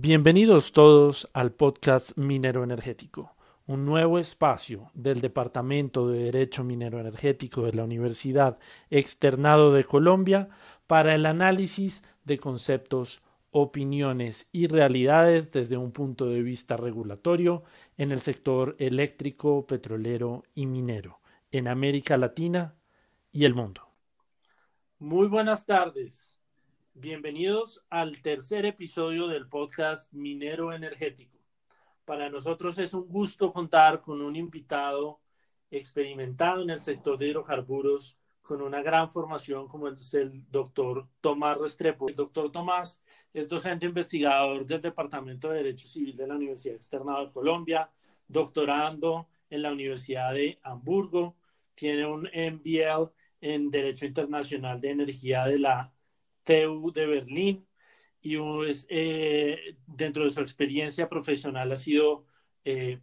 Bienvenidos todos al podcast Minero Energético, un nuevo espacio del Departamento de Derecho Minero Energético de la Universidad Externado de Colombia para el análisis de conceptos, opiniones y realidades desde un punto de vista regulatorio en el sector eléctrico, petrolero y minero en América Latina y el mundo. Muy buenas tardes. Bienvenidos al tercer episodio del podcast Minero Energético. Para nosotros es un gusto contar con un invitado experimentado en el sector de hidrocarburos con una gran formación como es el doctor Tomás Restrepo. El doctor Tomás es docente investigador del Departamento de Derecho Civil de la Universidad Externada de Colombia, doctorando en la Universidad de Hamburgo, tiene un MBL en Derecho Internacional de Energía de la TU de Berlín y eh, dentro de su experiencia profesional ha sido eh,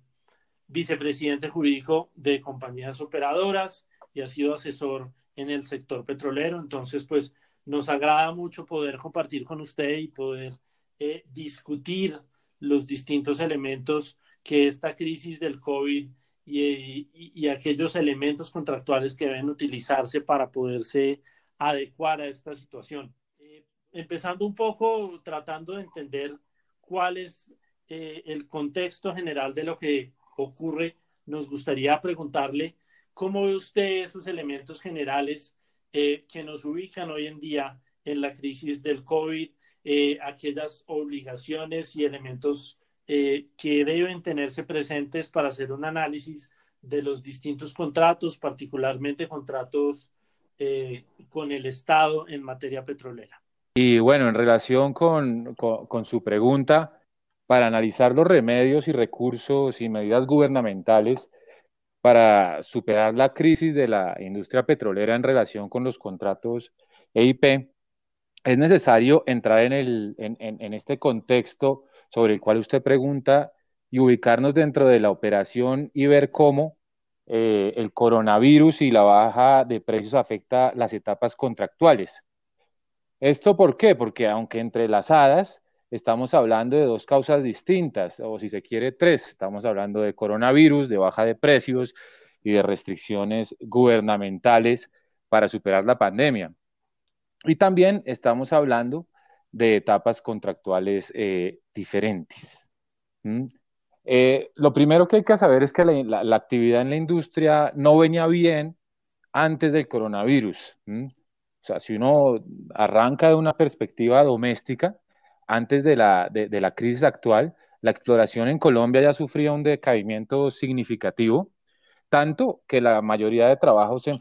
vicepresidente jurídico de compañías operadoras y ha sido asesor en el sector petrolero. Entonces, pues nos agrada mucho poder compartir con usted y poder eh, discutir los distintos elementos que esta crisis del COVID y, y, aquellos elementos contractuales que deben utilizarse para poderse adecuar a esta situación empezando un poco tratando de entender cuál es eh, el contexto general de lo que ocurre, nos gustaría preguntarle cómo ve usted esos elementos generales eh, que nos ubican hoy en día en la crisis del COVID, eh, aquellas obligaciones y elementos que deben tenerse presentes para hacer un análisis de los distintos contratos, particularmente contratos con el Estado en materia petrolera. Y bueno, en relación con, su pregunta, para analizar los remedios y recursos y medidas gubernamentales para superar la crisis de la industria petrolera en relación con los contratos EIP, es necesario entrar en, el, en, este contexto sobre el cual usted pregunta y ubicarnos dentro de la operación y ver cómo eh, el coronavirus y la baja de precios afecta las etapas contractuales. ¿Esto por qué? Porque aunque entrelazadas, estamos hablando de dos causas distintas, o si se quiere, tres. Estamos hablando de coronavirus, de baja de precios y de restricciones gubernamentales para superar la pandemia. Y también estamos hablando de etapas contractuales eh, diferentes. Eh, lo primero que hay que saber es que la, actividad en la industria no venía bien antes del coronavirus. O sea, si uno arranca de una perspectiva doméstica, antes de la, de, la crisis actual, la exploración en Colombia ya sufría un decaimiento significativo, tanto que la mayoría de trabajos se,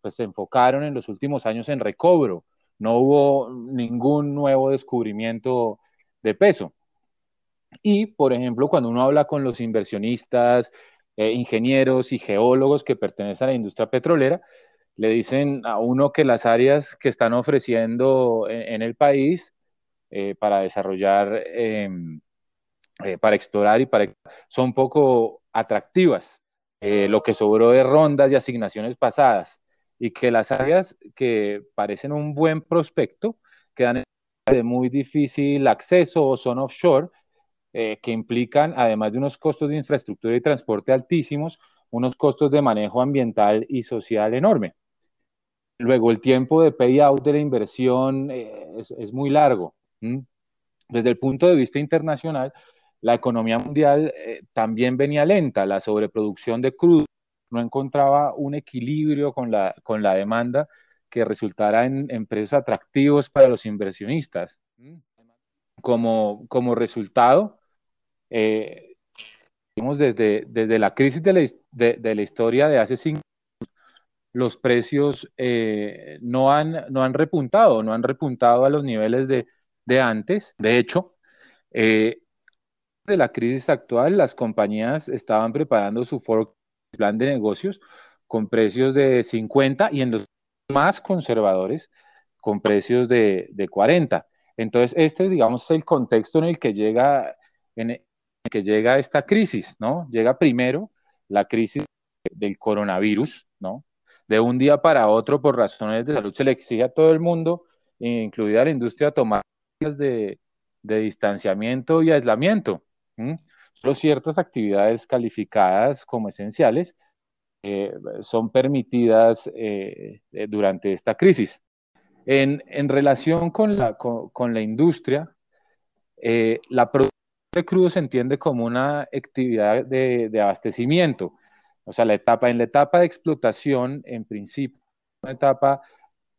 pues, se enfocaron en los últimos años en recobro. No hubo ningún nuevo descubrimiento de peso. Y, por ejemplo, cuando uno habla con los inversionistas, eh, ingenieros y geólogos que pertenecen a la industria petrolera, le dicen a uno que las áreas que están ofreciendo en, el país eh, para desarrollar, em, eh, para explorar y para son poco atractivas. Eh, lo que sobró de rondas y asignaciones pasadas y que las áreas que parecen un buen prospecto quedan de muy difícil acceso o son offshore, que implican, además de unos costos de infraestructura y transporte altísimos, unos costos de manejo ambiental y social enorme. Luego, el tiempo de payout de la inversión eh, es, muy largo. Desde el punto de vista internacional, la economía mundial eh, también venía lenta. La sobreproducción de crudo no encontraba un equilibrio con la, con la demanda que resultara en, precios atractivos para los inversionistas. Como, como resultado, eh, desde, desde la crisis de la, de la historia de hace cinco los precios eh, no, han, no han repuntado, no han repuntado a los niveles de, antes. De hecho, eh, de la crisis actual, las compañías estaban preparando su plan de negocios con precios de 50 y en los más conservadores con precios de, de 40. Entonces, este, digamos, es el contexto en el que llega, en el que llega esta crisis, ¿no? Llega primero la crisis del coronavirus, ¿no? De un día para otro por razones de salud se le exige a todo el mundo, incluida la industria, tomar de, de distanciamiento y aislamiento. Solo ciertas actividades calificadas como esenciales eh, son permitidas eh, eh, durante esta crisis. En, relación con la, con, la industria, la producción de crudo se entiende como una actividad de, de, abastecimiento. O sea, la etapa, en la etapa de explotación, en principio, una etapa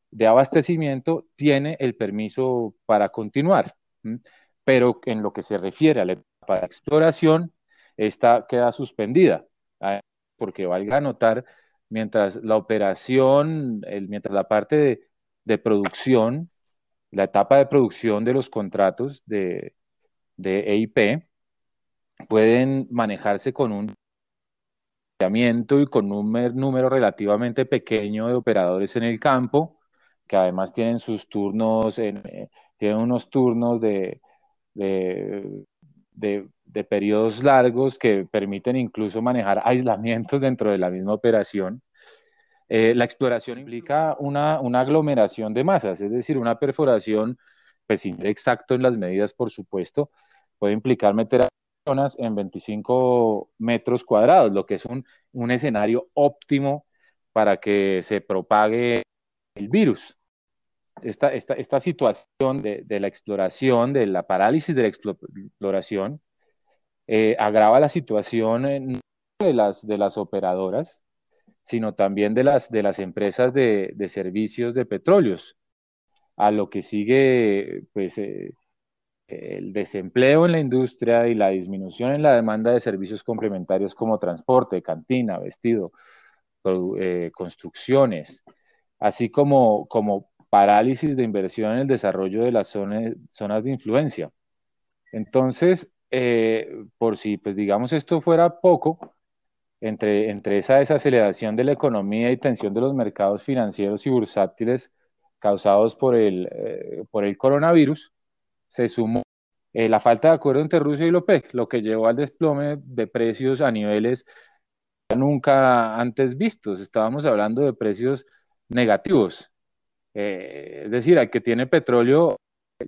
de abastecimiento tiene el permiso para continuar. Pero en lo que se refiere a la etapa de exploración, esta queda suspendida porque valga notar, mientras la operación, mientras la parte de, producción, la etapa de producción de los contratos de, de EIP, pueden manejarse con un y con un número relativamente pequeño de operadores en el campo, que además tienen sus turnos, eh, tienen unos turnos de, de, de periodos largos que permiten incluso manejar aislamientos dentro de la misma operación. Eh, la exploración implica una, aglomeración de masas, es decir, una perforación, pues sin exacto en las medidas, por supuesto, puede implicar meter a personas en 25 metros cuadrados, lo que es un, escenario óptimo para que se propague el virus. Esta, esta, situación de, de, la exploración, de la parálisis de la exploración, eh, agrava la situación no de las, de las operadoras, sino también de las, de las empresas de, servicios de petróleos, a lo que sigue pues, eh, el desempleo en la industria y la disminución en la demanda de servicios complementarios como transporte, cantina, vestido, eh, construcciones, así como, como parálisis de inversión en el desarrollo de las zonas, zonas de influencia. Entonces, eh, por si, pues digamos, esto fuera poco, entre, entre esa desaceleración de la economía y tensión de los mercados financieros y bursátiles causados por el, eh, por el coronavirus, se sumó eh, la falta de acuerdo entre Rusia y la OPEC, lo que llevó al desplome de precios a niveles nunca antes vistos. Estábamos hablando de precios negativos. es decir, al que tiene petróleo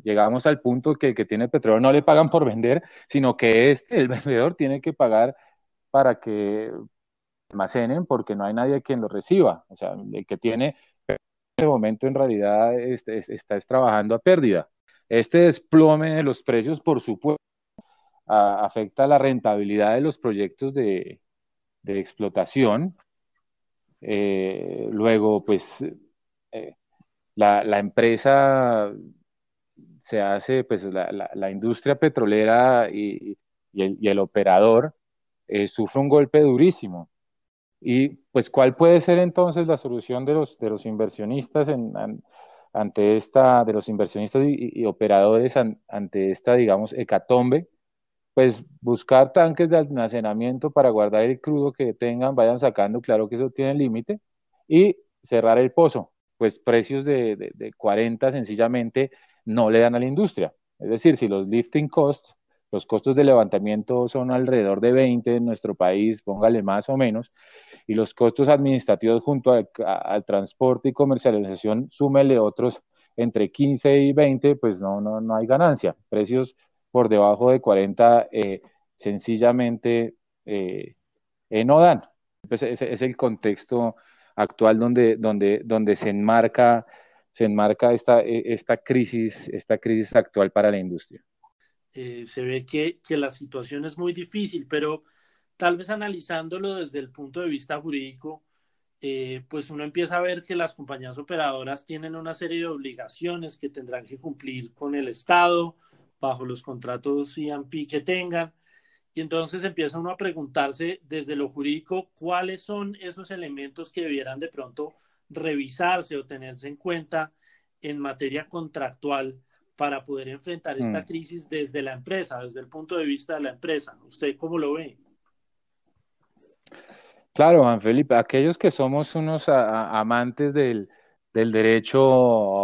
llegamos al punto que el que tiene petróleo no le pagan por vender, sino que este, el vendedor, tiene que pagar para que almacenen porque no hay nadie quien lo reciba. O sea, el que tiene en este momento en realidad este, está trabajando a pérdida. Este desplome de los precios, por supuesto, afecta la rentabilidad de los proyectos de, explotación. Eh, luego, pues, eh, la, la, empresa se hace, pues la, industria petrolera y, el, operador eh, sufre un golpe durísimo. Y pues, ¿cuál puede ser entonces la solución de los, inversionistas ante esta, de los inversionistas y, operadores ante esta, digamos, hecatombe? Pues buscar tanques de almacenamiento para guardar el crudo que tengan, vayan sacando, claro que eso tiene límite, y cerrar el pozo. Pues precios de, de, de 40 sencillamente no le dan a la industria. Es decir, si los lifting costs, los costos de levantamiento son alrededor de 20 en nuestro país, póngale más o menos, y los costos administrativos junto al transporte y comercialización, súmele otros entre 15 y 20, pues no, no, no hay ganancia. Precios por debajo de 40 eh, sencillamente eh, eh, no dan. Pues ese es el contexto actual donde, donde, donde se enmarca se enmarca esta, e, esta, crisis, esta crisis actual para la industria? Eh, se ve que, que, la situación es muy difícil, pero tal vez analizándolo desde el punto de vista jurídico, eh, pues uno empieza a ver que las compañías operadoras tienen una serie de obligaciones que tendrán que cumplir con el Estado bajo los contratos IAMPI que tengan. Y entonces empieza uno a preguntarse desde lo jurídico cuáles son esos elementos que debieran de pronto revisarse o tenerse en cuenta en materia contractual para poder enfrentar esta mm. crisis desde la empresa, desde el punto de vista de la empresa. ¿Usted cómo lo ve? Claro, Juan Felipe, aquellos que somos unos amantes del, derecho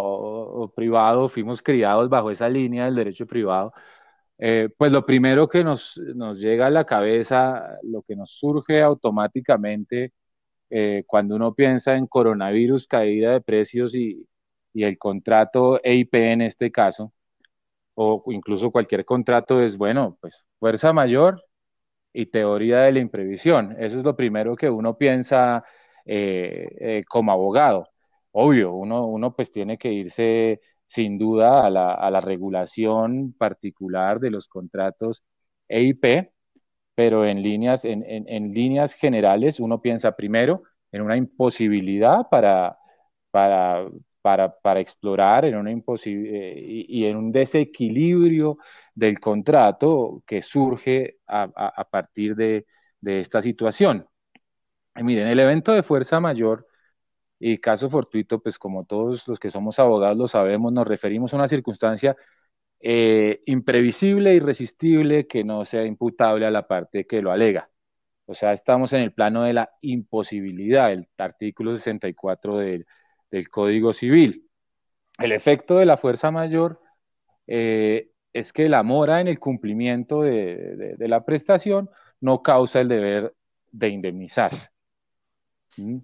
privado, fuimos criados bajo esa línea del derecho privado, eh, pues lo primero que nos, nos llega a la cabeza, lo que nos surge automáticamente eh, cuando uno piensa en coronavirus, caída de precios y, el contrato EIP en este caso, o incluso cualquier contrato es, bueno, pues fuerza mayor y teoría de la imprevisión. Eso es lo primero que uno piensa eh, eh, como abogado. Obvio, uno, uno pues tiene que irse sin duda a la, a la regulación particular de los contratos EIP, pero en líneas, en, en, líneas generales uno piensa primero en una imposibilidad para, para, para, para explorar en una imposibilidad eh, y, en un desequilibrio del contrato que surge a, partir de, de, esta situación. miren, el evento de fuerza mayor y caso fortuito, pues como todos los que somos abogados lo sabemos, nos referimos a una circunstancia eh, imprevisible, irresistible, que no sea imputable a la parte que lo alega. O sea, estamos en el plano de la imposibilidad, el artículo 64 del, del Código Civil. El efecto de la fuerza mayor eh, es que la mora en el cumplimiento de, la prestación no causa el deber de indemnizar. ¿Mm?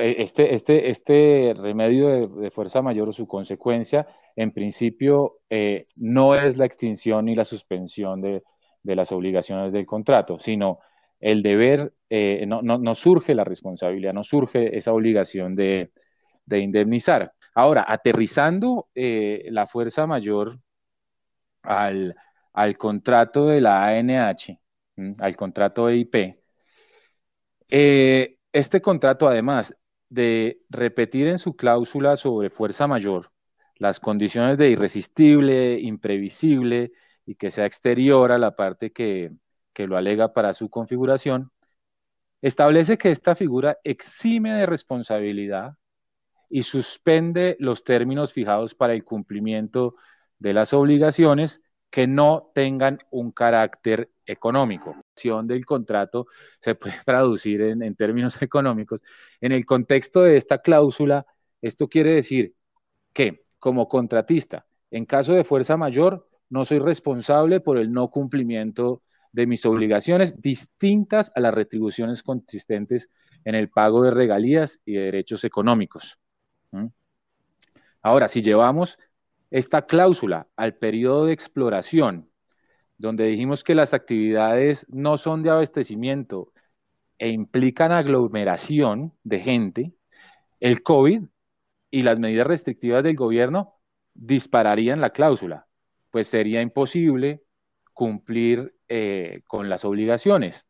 E, este, este, este remedio de, fuerza mayor o su consecuencia, en principio, eh, no es la extinción ni la suspensión de, las obligaciones del contrato, sino el deber, eh, no, no, surge la responsabilidad, no surge esa obligación de, indemnizar. Ahora, aterrizando eh, la fuerza mayor al, contrato de la ANH, al contrato EIP, este contrato, además de repetir en su cláusula sobre fuerza mayor las condiciones de irresistible, imprevisible y que sea exterior a la parte que, lo alega para su configuración, establece que esta figura exime de responsabilidad y suspende los términos fijados para el cumplimiento de las obligaciones que no tengan un carácter económico. La del contrato se puede traducir en, términos económicos. En el contexto de esta cláusula, esto quiere decir que como contratista, en caso de fuerza mayor, no soy responsable por el no cumplimiento de mis obligaciones distintas a las retribuciones consistentes en el pago de regalías y de derechos económicos. Ahora, si llevamos esta cláusula al periodo de exploración, donde dijimos que las actividades no son de abastecimiento e implican aglomeración de gente, el COVID y las medidas restrictivas del gobierno dispararían la cláusula, pues sería imposible cumplir eh, con las obligaciones.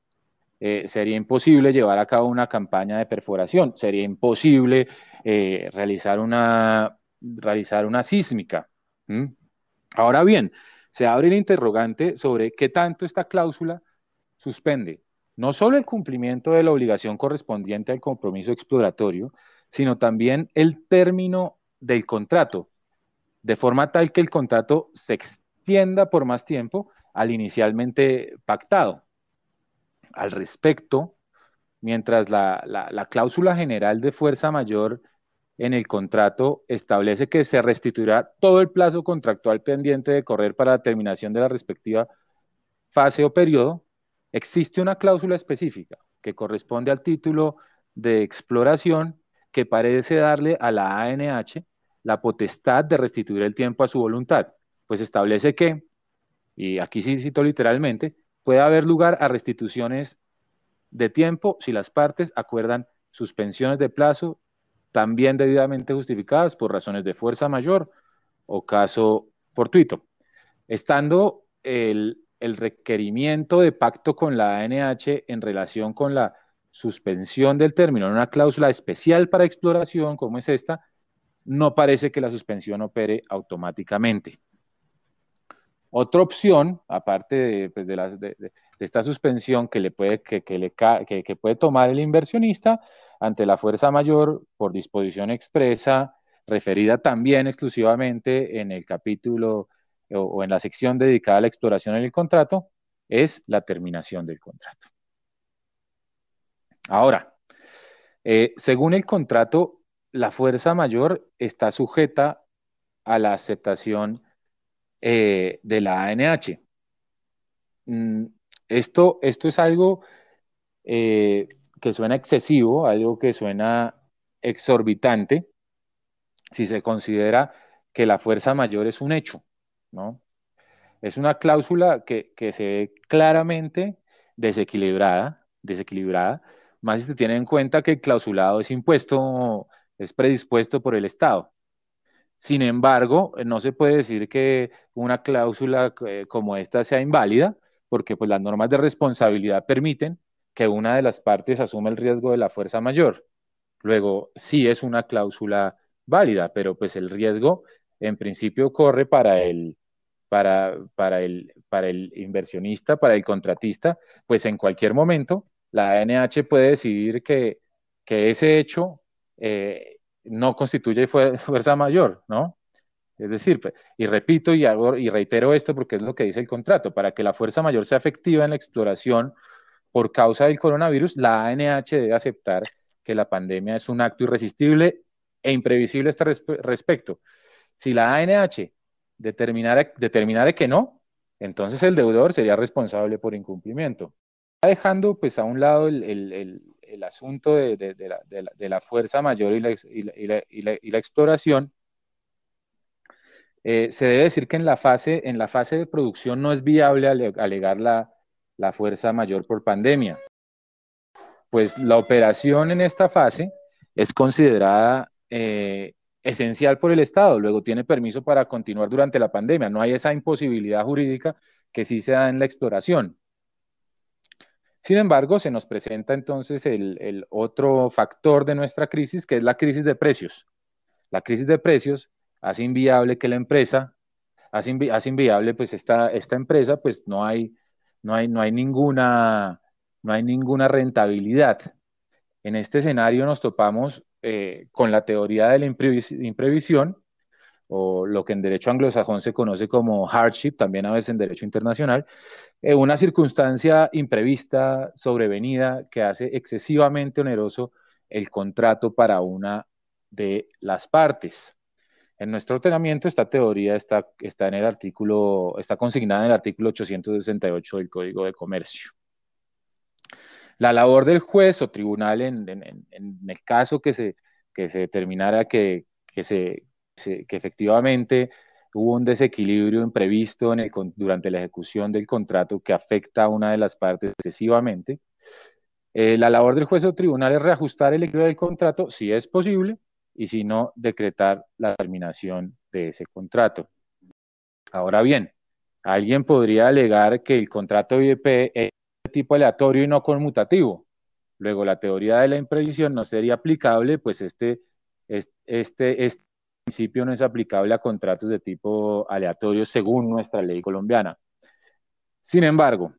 Eh, sería imposible llevar a cabo una campaña de perforación, sería imposible eh, realizar una realizar una sísmica. Ahora bien, se abre el interrogante sobre qué tanto esta cláusula suspende no solo el cumplimiento de la obligación correspondiente al compromiso exploratorio, sino también el término del contrato, de forma tal que el contrato se extienda por más tiempo al inicialmente pactado. Al respecto, mientras la, la cláusula general de fuerza mayor en el contrato establece que se restituirá todo el plazo contractual pendiente de correr para la terminación de la respectiva fase o periodo, existe una cláusula específica que corresponde al título de exploración que parece darle a la ANH la potestad de restituir el tiempo a su voluntad, pues establece que, y aquí sí cito literalmente, puede haber lugar a restituciones de tiempo si las partes acuerdan suspensiones de plazo también debidamente justificadas por razones de fuerza mayor o caso fortuito. Estando el, requerimiento de pacto con la ANH en relación con la suspensión del término en una cláusula especial para exploración como es esta, no parece que la suspensión opere automáticamente. Otra opción, aparte de, pues, esta suspensión que, le puede, que, que puede tomar el inversionista, ante la fuerza mayor por disposición expresa, referida también exclusivamente en el capítulo o, en la sección dedicada a la exploración en el contrato, es la terminación del contrato. Ahora, eh, según el contrato, la fuerza mayor está sujeta a la aceptación eh, de la ANH. Mm, esto, esto es algo eh, que suena excesivo, algo que suena exorbitante, si se considera que la fuerza mayor es un hecho, ¿no? Es una cláusula que, que se ve claramente desequilibrada, desequilibrada, más si se tiene en cuenta que el clausulado es impuesto, es predispuesto por el Estado. Sin embargo, no se puede decir que una cláusula eh, como esta sea inválida, porque pues, las normas de responsabilidad permiten que una de las partes asuma el riesgo de la fuerza mayor. Luego, sí es una cláusula válida, pero pues el riesgo en principio corre para el, para, para, el, para el inversionista, para el contratista, pues en cualquier momento la ANH puede decidir que, que ese hecho eh, no constituye fuerza mayor, ¿no? Es decir, y repito y, hago, y reitero esto porque es lo que dice el contrato, para que la fuerza mayor sea efectiva en la exploración por causa del coronavirus, la ANH debe aceptar que la pandemia es un acto irresistible e imprevisible a este respecto. Si la ANH determinara, determinara que no, entonces el deudor sería responsable por incumplimiento. Dejando pues a un lado el, el, el, asunto de, de, la, de, la, fuerza mayor y la, y la, y la exploración, eh, se debe decir que en la, fase, en la fase de producción no es viable alegar la, la fuerza mayor por pandemia. Pues la operación en esta fase es considerada eh, esencial por el Estado, luego tiene permiso para continuar durante la pandemia. No hay esa imposibilidad jurídica que sí se da en la exploración. Sin embargo, se nos presenta entonces el, otro factor de nuestra crisis, que es la crisis de precios. La crisis de precios hace inviable que la empresa, hace, inviable pues esta, esta empresa, pues no hay, no hay, no hay ninguna, no hay ninguna rentabilidad. En este escenario nos topamos eh, con la teoría de la imprevisión, o lo que en derecho anglosajón se conoce como hardship, también a veces en derecho internacional, eh, una circunstancia imprevista, sobrevenida, que hace excesivamente oneroso el contrato para una de las partes. En nuestro ordenamiento esta teoría está, está en el artículo, está consignada en el artículo 868 del Código de Comercio. La labor del juez o tribunal en, el caso que se, que se determinara que, que, se, que efectivamente hubo un desequilibrio imprevisto durante la ejecución del contrato que afecta a una de las partes excesivamente, eh, la labor del juez o tribunal es reajustar el equilibrio del contrato si es posible y si no, decretar la terminación de ese contrato. Ahora bien, alguien podría alegar que el contrato IEP es tipo aleatorio y no conmutativo. Luego, la teoría de la imprevisión no sería aplicable, pues este, este, este principio no es aplicable a contratos de tipo aleatorio según nuestra ley colombiana. Sin embargo,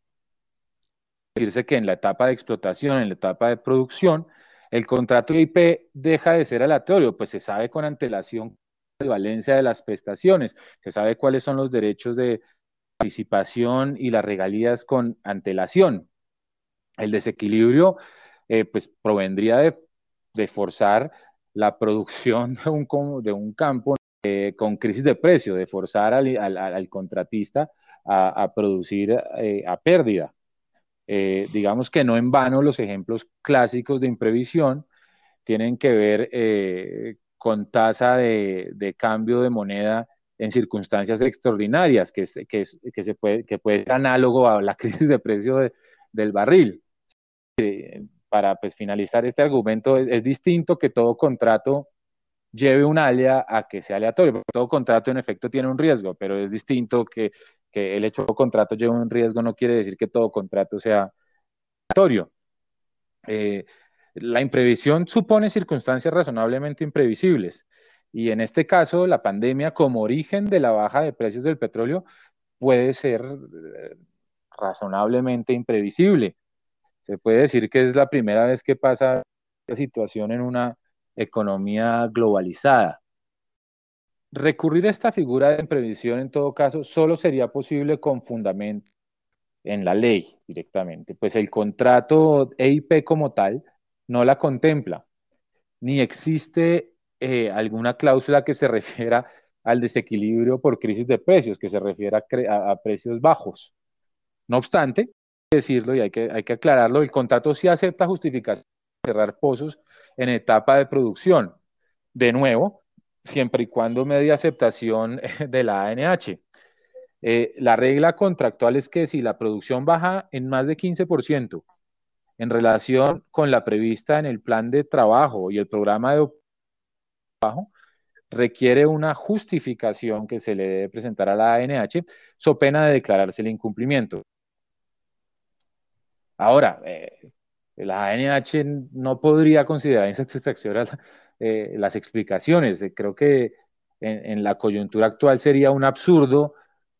decirse que en la etapa de explotación, en la etapa de producción, el contrato IP deja de ser aleatorio, pues se sabe con antelación la valencia de las prestaciones, se sabe cuáles son los derechos de participación y las regalías con antelación. El desequilibrio, eh, pues, provendría de, forzar la producción de un, de un campo eh, con crisis de precio, de forzar al, contratista a, producir eh, a pérdida. Digamos que no en vano los ejemplos clásicos de imprevisión tienen que ver con tasa de, cambio de moneda en circunstancias extraordinarias, que, que, que, se puede, que puede ser análogo a la crisis de precio del barril. Eh, para pues, finalizar este argumento, es, distinto que todo contrato lleve un alia a que sea aleatorio, porque todo contrato en efecto tiene un riesgo, pero es distinto que, que el hecho de contrato lleve un riesgo no quiere decir que todo contrato sea aleatorio. Eh, la imprevisión supone circunstancias razonablemente imprevisibles y en este caso, la pandemia como origen de la baja de precios del petróleo puede ser eh, razonablemente imprevisible. Se puede decir que es la primera vez que pasa esta situación en una economía globalizada. Recurrir a esta figura de imprevisión en todo caso solo sería posible con fundamento en la ley directamente, pues el contrato EIP como tal no la contempla, ni existe eh, alguna cláusula que se refiera al desequilibrio por crisis de precios, que se refiera a, precios bajos. No obstante, hay que decirlo y hay que, hay que aclararlo, el contrato sí acepta justificación de cerrar pozos en etapa de producción. De nuevo, siempre y cuando media aceptación de la ANH. Eh, la regla contractual es que si la producción baja en más de 15% en relación con la prevista en el plan de trabajo y el programa de trabajo, requiere una justificación que se le debe presentar a la ANH, so pena de declararse el incumplimiento. Ahora, eh, la ANH no podría considerar insatisfactorias eh, las explicaciones. Creo que en, la coyuntura actual sería un absurdo,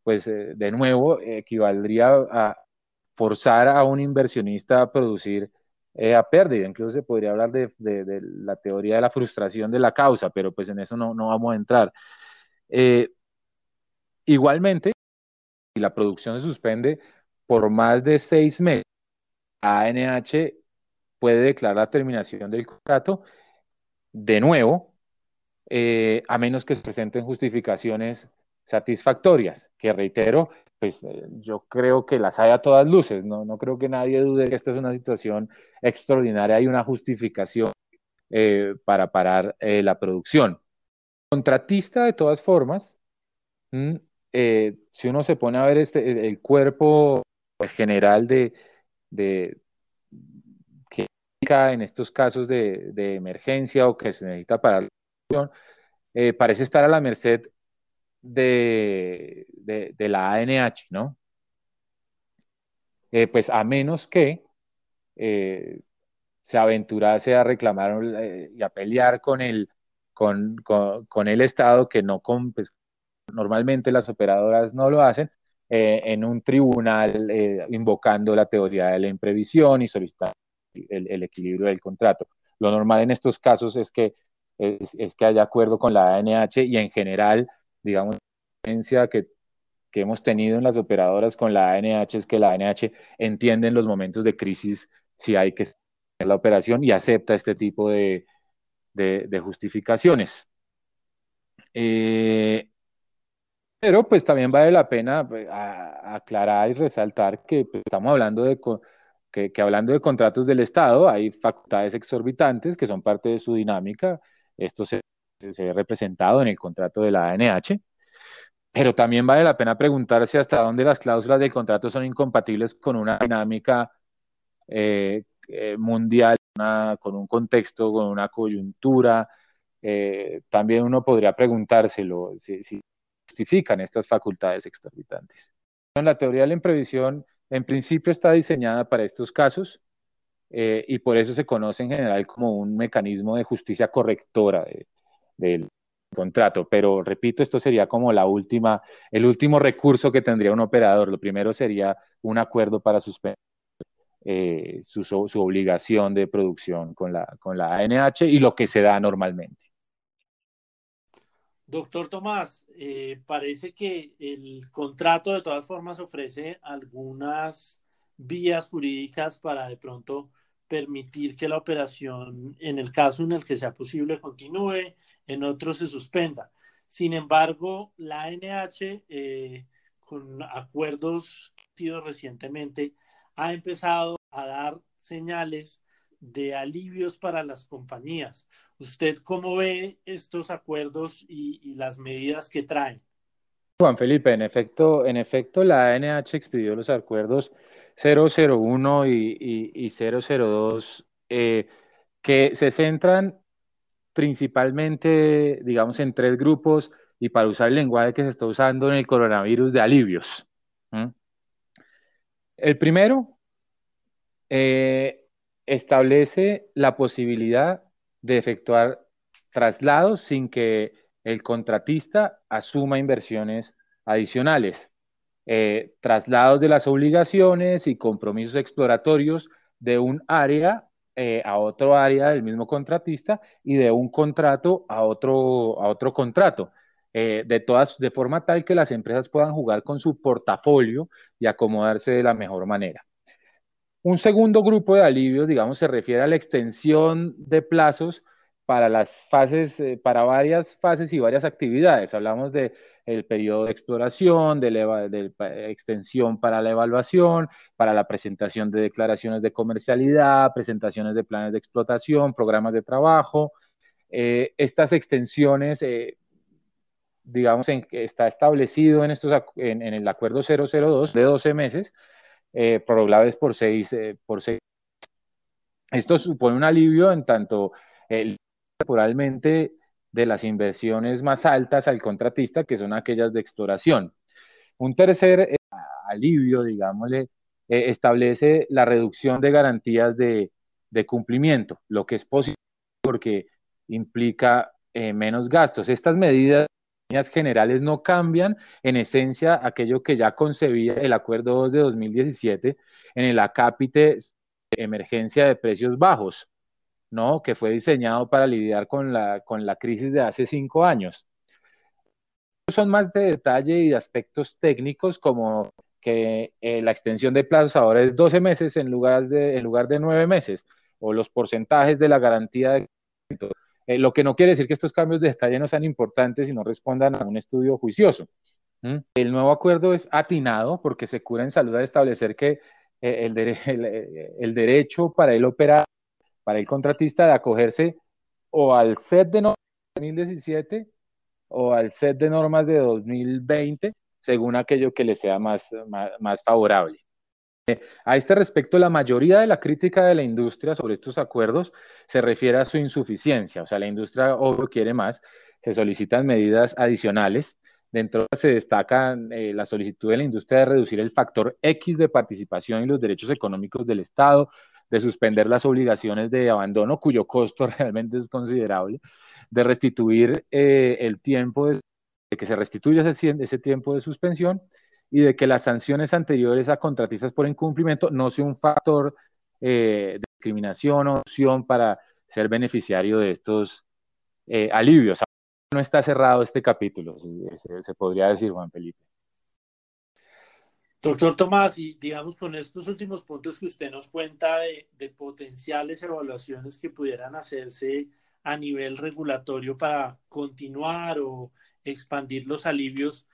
pues eh, de nuevo equivaldría a forzar a un inversionista a producir eh, a pérdida. Incluso se podría hablar de, la teoría de la frustración de la causa, pero pues en eso no, vamos a entrar. Eh, igualmente, si la producción se suspende por más de seis meses, ANH puede declarar la terminación del contrato de nuevo, eh, a menos que se presenten justificaciones satisfactorias, que reitero, pues eh, yo creo que las hay a todas luces, ¿no? no creo que nadie dude que esta es una situación extraordinaria, hay una justificación eh, para parar la producción. Contratista, de todas formas, mm, si uno se pone a ver este, el, cuerpo general de, en estos casos de, emergencia o que se necesita para la producción, parece estar a la merced de, la ANH, ¿no? Eh, pues a menos que eh, se aventurase a reclamar eh, y a pelear con el, con, con, el Estado, que no pues, normalmente las operadoras no lo hacen, en un tribunal invocando la teoría de la imprevisión y solicitando el, equilibrio del contrato. Lo normal en estos casos es que, es, que haya acuerdo con la ANH y en general digamos, la que, que hemos tenido en las operadoras con la ANH es que la ANH entiende en los momentos de crisis si hay que hacer la operación y acepta este tipo de, de, justificaciones. Eh, pero pues también vale la pena pues, aclarar y resaltar que pues, estamos hablando de que, hablando de contratos del Estado hay facultades exorbitantes que son parte de su dinámica. Esto se se ve representado en el contrato de la ANH, pero también vale la pena preguntarse hasta dónde las cláusulas del contrato son incompatibles con una dinámica eh, eh, mundial, con un contexto, con una coyuntura. Eh, también uno podría preguntárselo si, si, justifican estas facultades exorbitantes. La teoría de la imprevisión en principio está diseñada para estos casos y por eso se conoce en general como un mecanismo de justicia correctora, de, del contrato. Pero repito, esto sería como la última, el último recurso que tendría un operador. Lo primero sería un acuerdo para suspender eh, su, su, obligación de producción con la, con la ANH y lo que se da normalmente. Doctor Tomás, eh, parece que el contrato de todas formas ofrece algunas vías jurídicas para de pronto permitir que la operación, en el caso en el que sea posible, continúe, en otro se suspenda. Sin embargo, la ANH, eh, con acuerdos recientemente, ha empezado a dar señales de alivios para las compañías. ¿Usted cómo ve estos acuerdos y, las medidas que traen? Juan Felipe, en efecto, en efecto, la ANH expidió los acuerdos 001 y, y, 002, eh, que se centran principalmente, digamos, en tres grupos y para usar el lenguaje que se está usando en el coronavirus de alivios. El primero eh, establece la posibilidad de efectuar traslados sin que el contratista asuma inversiones adicionales. Eh, traslados de las obligaciones y compromisos exploratorios de un área eh, a otro área del mismo contratista y de un contrato a otro, a otro contrato. Eh, de, todas, de forma tal que las empresas puedan jugar con su portafolio y acomodarse de la mejor manera. Un segundo grupo de alivios, digamos, se refiere a la extensión de plazos para las fases, para varias fases y varias actividades. Hablamos de el periodo de exploración, de, de, extensión para la evaluación, para la presentación de declaraciones de comercialidad, presentaciones de planes de explotación, programas de trabajo. Eh, estas extensiones, eh, digamos, en, está establecido en, estos, en, el acuerdo 002 de 12 meses, eh, por 6 eh, por seis. Esto supone un alivio en tanto temporalmente de las inversiones más altas al contratista, que son aquellas de exploración. Un tercer eh, alivio, digámosle, eh, establece la reducción de garantías de, de, cumplimiento, lo que es posible porque implica menos gastos. Estas medidas generales no cambian en esencia aquello que ya concebía el Acuerdo 2 de 2017 en el acápite de emergencia de precios bajos, ¿no? que fue diseñado para lidiar con la, con la crisis de hace cinco años. Son más de detalle y de aspectos técnicos como que eh, la extensión de plazos ahora es 12 meses en lugar de, en lugar de 9 meses, o los porcentajes de la garantía de eh, lo que no quiere decir que estos cambios de detalle no sean importantes y no respondan a un estudio juicioso. El nuevo acuerdo es atinado porque se cura en salud a establecer que eh, el, el, derecho para el operar, para el contratista de acogerse o al set de normas de 2017 o al set de normas de 2020, según aquello que le sea más, más favorable. A este respecto, la mayoría de la crítica de la industria sobre estos acuerdos se refiere a su insuficiencia, o sea, la industria obvio quiere más, se solicitan medidas adicionales. Dentro de se destaca eh, la solicitud de la industria de reducir el factor X de participación y los derechos económicos del Estado, de suspender las obligaciones de abandono, cuyo costo realmente es considerable, de restituir eh, el tiempo, de, que se restituya ese tiempo de suspensión y de que las sanciones anteriores a contratistas por incumplimiento no sea un factor eh, de discriminación o opción para ser beneficiario de estos eh, alivios. No está cerrado este capítulo, se, podría decir, Juan Felipe. Doctor Tomás, y digamos con estos últimos puntos que usted nos cuenta de, de, potenciales evaluaciones que pudieran hacerse a nivel regulatorio para continuar o expandir los alivios,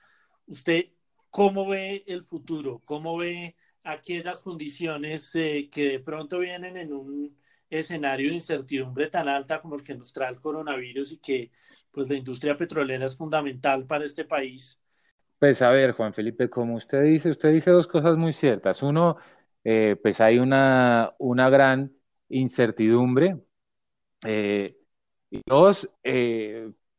¿usted ¿Cómo ve el futuro? ¿Cómo ve aquellas condiciones eh, que de pronto vienen en un escenario de incertidumbre tan alta como el que nos trae el coronavirus y que pues la industria petrolera es fundamental para este país? Pues a ver, Juan Felipe, como usted dice, usted dice dos cosas muy ciertas. Uno, eh, pues hay una, una gran incertidumbre. Eh, y dos,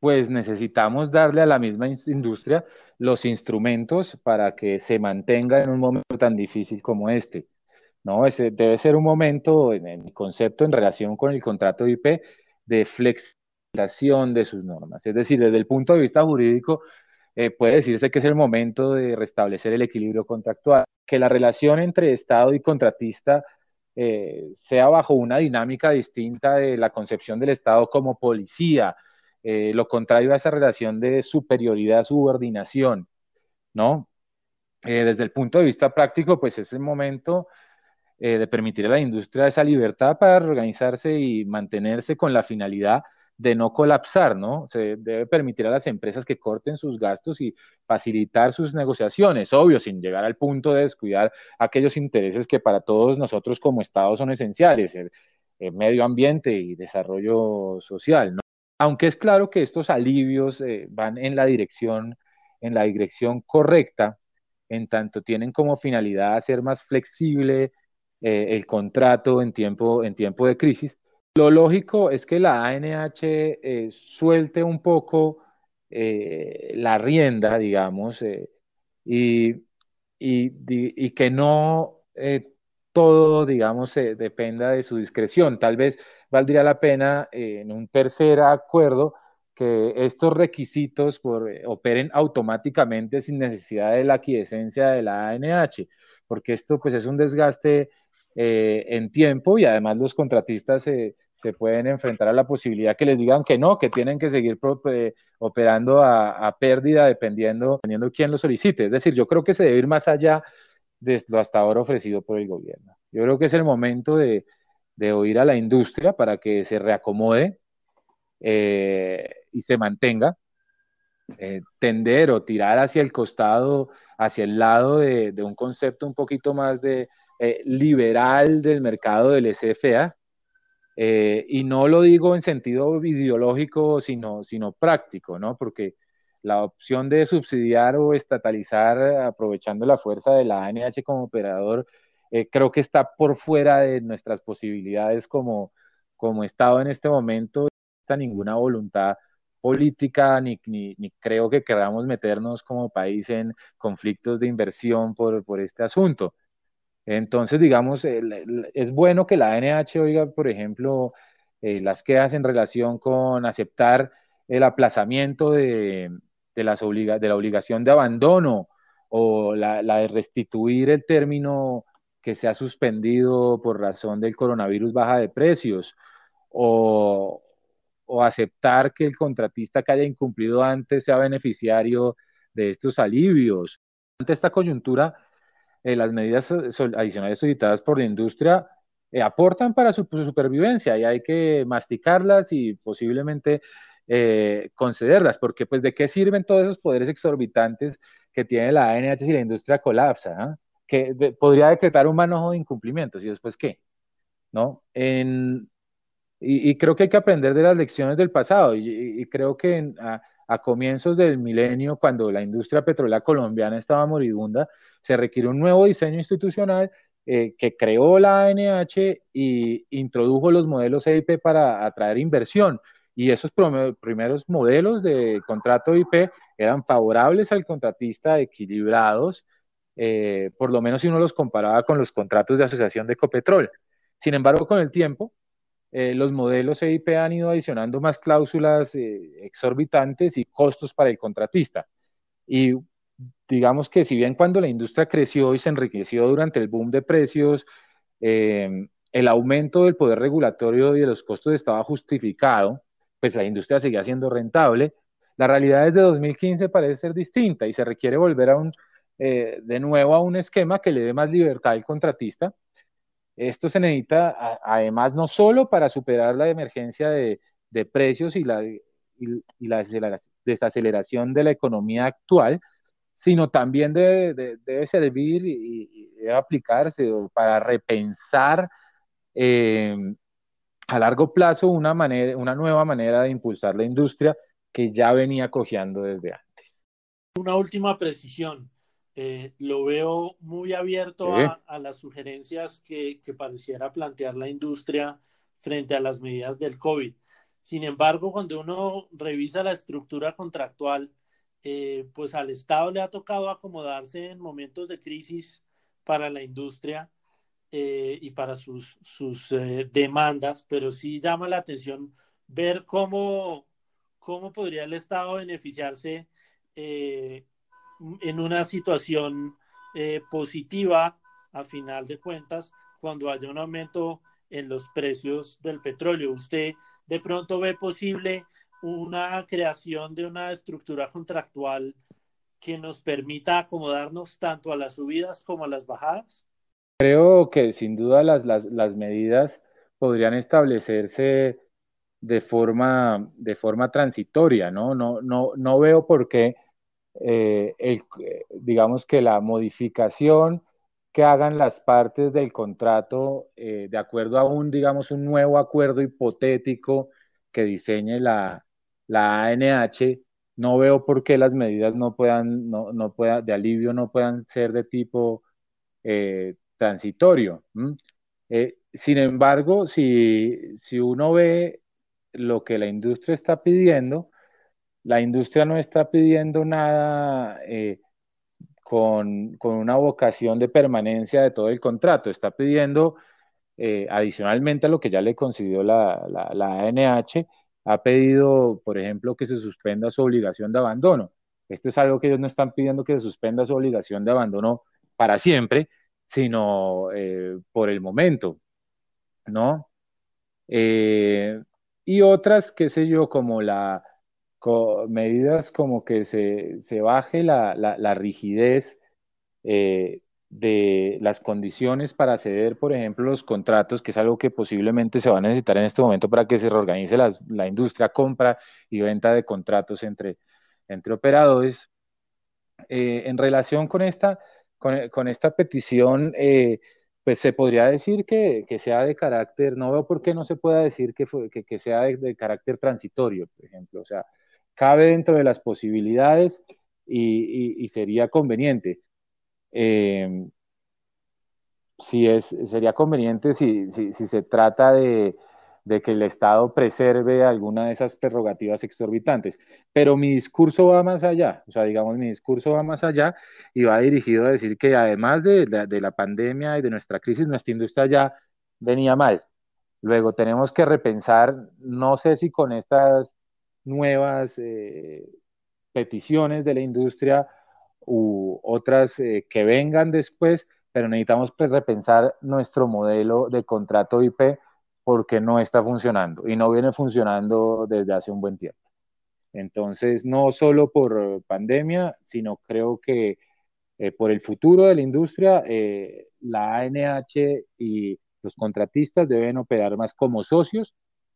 pues necesitamos darle a la misma industria los instrumentos para que se mantenga en un momento tan difícil como este. ¿no? Ese debe ser un momento, en el concepto en relación con el contrato IP, de flexibilización de sus normas. Es decir, desde el punto de vista jurídico, eh, puede decirse que es el momento de restablecer el equilibrio contractual, que la relación entre Estado y contratista eh, sea bajo una dinámica distinta de la concepción del Estado como policía, eh, lo contrario a esa relación de superioridad-subordinación, ¿no? Eh, desde el punto de vista práctico, pues es el momento eh, de permitir a la industria esa libertad para organizarse y mantenerse con la finalidad de no colapsar, ¿no? Se debe permitir a las empresas que corten sus gastos y facilitar sus negociaciones, obvio, sin llegar al punto de descuidar aquellos intereses que para todos nosotros como Estado son esenciales, el medio ambiente y desarrollo social, ¿no? Aunque es claro que estos alivios eh, van en la dirección, en la dirección correcta, en tanto tienen como finalidad hacer más flexible eh, el contrato en tiempo, en tiempo de crisis. Lo lógico es que la ANH eh, suelte un poco la rienda, digamos, y, y, que no todo, digamos, dependa de su discreción. Tal vez valdría la pena eh, en un tercer acuerdo que estos requisitos eh, operen automáticamente sin necesidad de la aquiescencia de la ANH, porque esto pues es un desgaste eh, en tiempo y además los contratistas se, pueden enfrentar a la posibilidad que les digan que no, que tienen que seguir operando a, pérdida dependiendo, dependiendo quién lo solicite. Es decir, yo creo que se debe ir más allá de lo hasta ahora ofrecido por el gobierno. Yo creo que es el momento de, de oír a la industria para que se reacomode eh, y se mantenga, eh, tender o tirar hacia el costado, hacia el lado de, un concepto un poquito más de eh, liberal del mercado del SFA. y no lo digo en sentido ideológico, sino, sino práctico, ¿no? Porque la opción de subsidiar o estatalizar aprovechando la fuerza de la ANH como operador, eh, creo que está por fuera de nuestras posibilidades como, como Estado en este momento. No está ninguna voluntad política, ni, ni, creo que queramos meternos como país en conflictos de inversión por, por este asunto. Entonces, digamos, es bueno que la ANH oiga, por ejemplo, eh, las quejas en relación con aceptar el aplazamiento de, de, las de la obligación de abandono o la, de restituir el término que se ha suspendido por razón del coronavirus baja de precios o, o aceptar que el contratista que haya incumplido antes sea beneficiario de estos alivios. Ante esta coyuntura, eh, las medidas adicionales solicitadas por la industria eh, aportan para su, supervivencia y hay que masticarlas y posiblemente eh, concederlas, porque pues de qué sirven todos esos poderes exorbitantes que tiene la ANH si la industria colapsa, que podría decretar un manojo de incumplimientos y después qué, ¿no? En, y, creo que hay que aprender de las lecciones del pasado y, creo que a, a, comienzos del milenio, cuando la industria petrolera colombiana estaba moribunda, se requirió un nuevo diseño institucional eh, que creó la ANH y introdujo los modelos EIP para atraer inversión. Y esos primeros modelos de contrato IP eran favorables al contratista, equilibrados, eh, por lo menos si uno los comparaba con los contratos de asociación de Ecopetrol. Sin embargo, con el tiempo, eh, los modelos EIP han ido adicionando más cláusulas exorbitantes y costos para el contratista. Y digamos que si bien cuando la industria creció y se enriqueció durante el boom de precios, eh, el aumento del poder regulatorio y de los costos estaba justificado, pues la industria seguía siendo rentable. La realidad desde 2015 parece ser distinta y se requiere volver a un, eh, de nuevo a un esquema que le dé más libertad al contratista. Esto se necesita además no solo para superar la emergencia de, precios y la, desaceleración de la economía actual, sino también debe, servir y, debe aplicarse para repensar eh, a largo plazo una, manera, una nueva manera de impulsar la industria que ya venía cojeando desde antes. Una última precisión. Eh, lo veo muy abierto a, las sugerencias que, que pareciera plantear la industria frente a las medidas del COVID. Sin embargo, cuando uno revisa la estructura contractual, eh, pues al Estado le ha tocado acomodarse en momentos de crisis para la industria eh, y para sus, sus eh, demandas, pero sí llama la atención ver cómo, cómo podría el Estado beneficiarse en una situación positiva a final de cuentas cuando haya un aumento en los precios del petróleo. ¿Usted de pronto ve posible una creación de una estructura contractual que nos permita acomodarnos tanto a las subidas como a las bajadas? Creo que sin duda las, las, medidas podrían establecerse de forma, de forma transitoria, ¿no? No, no, no veo por qué, eh, el, digamos que la modificación que hagan las partes del contrato eh, de acuerdo a un, digamos, un nuevo acuerdo hipotético que diseñe la, la ANH, no veo por qué las medidas no puedan, no, no pueda, de alivio no puedan ser de tipo eh, transitorio. Eh, sin embargo, si, si uno ve lo que la industria está pidiendo, la industria no está pidiendo nada eh, con, una vocación de permanencia de todo el contrato, está pidiendo, adicionalmente a lo que ya le concedió la, la, ANH, ha pedido, por ejemplo, que se suspenda su obligación de abandono. Esto es algo que ellos no están pidiendo que se suspenda su obligación de abandono para siempre, sino eh, por el momento, ¿no? Eh, y otras, qué sé yo, como la medidas como que se, se baje la, la, rigidez eh, de las condiciones para ceder, por ejemplo, los contratos, que es algo que posiblemente se va a necesitar en este momento para que se reorganice la, industria compra y venta de contratos entre, entre operadores. Eh, en relación con esta, con, esta petición, eh, pues se podría decir que, sea de carácter, no veo por qué no se pueda decir que, que, sea de, carácter transitorio, por ejemplo. O sea, cabe dentro de las posibilidades y, sería conveniente. Eh, si es, sería conveniente si, si, se trata de, de que el Estado preserve alguna de esas prerrogativas exorbitantes. Pero mi discurso va más allá, o sea, digamos, mi discurso va más allá y va dirigido a decir que además de, de, la pandemia y de nuestra crisis, nuestra industria ya venía mal. Luego tenemos que repensar, no sé si con estas nuevas eh, peticiones de la industria u otras eh, que vengan después, pero necesitamos pues, repensar nuestro modelo de contrato IP porque no está funcionando y no viene funcionando desde hace un buen tiempo. Entonces, no solo por pandemia, sino creo que eh, por el futuro de la industria, eh, la ANH y los contratistas deben operar más como socios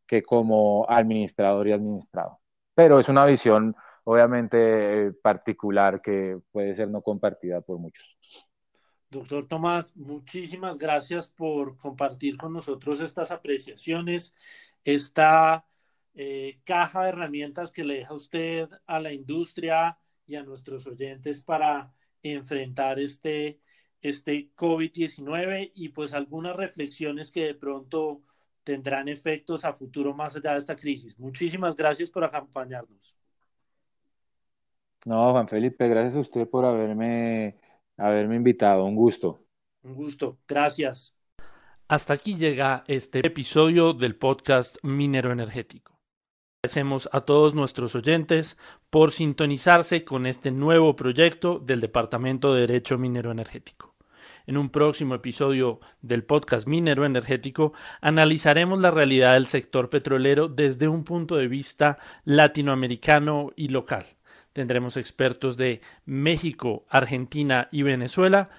que como administrador y administrado. Pero es una visión obviamente particular que puede ser no compartida por muchos. Doctor Tomás, muchísimas gracias por compartir con nosotros estas apreciaciones, esta eh, caja de herramientas que le deja usted a la industria y a nuestros oyentes para enfrentar este, este COVID-19 y pues algunas reflexiones que de pronto tendrán efectos a futuro más allá de esta crisis. Muchísimas gracias por acompañarnos. No, Juan Felipe, gracias a usted por haberme haberme invitado. Un gusto. Un gusto. Gracias. Hasta aquí llega este episodio del podcast Minero Energético. Agradecemos a todos nuestros oyentes por sintonizarse con este nuevo proyecto del Departamento de Derecho Minero Energético. En un próximo episodio del podcast Minero Energético analizaremos la realidad del sector petrolero desde un punto de vista latinoamericano y local Tendremos expertos de México, Argentina y Venezuela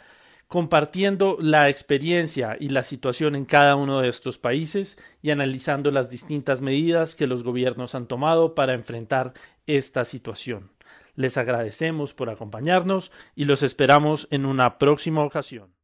compartiendo la experiencia y la situación en cada uno de estos países y analizando las distintas medidas que los gobiernos han tomado para enfrentar esta situación. Les agradecemos por acompañarnos y los esperamos en una próxima ocasión.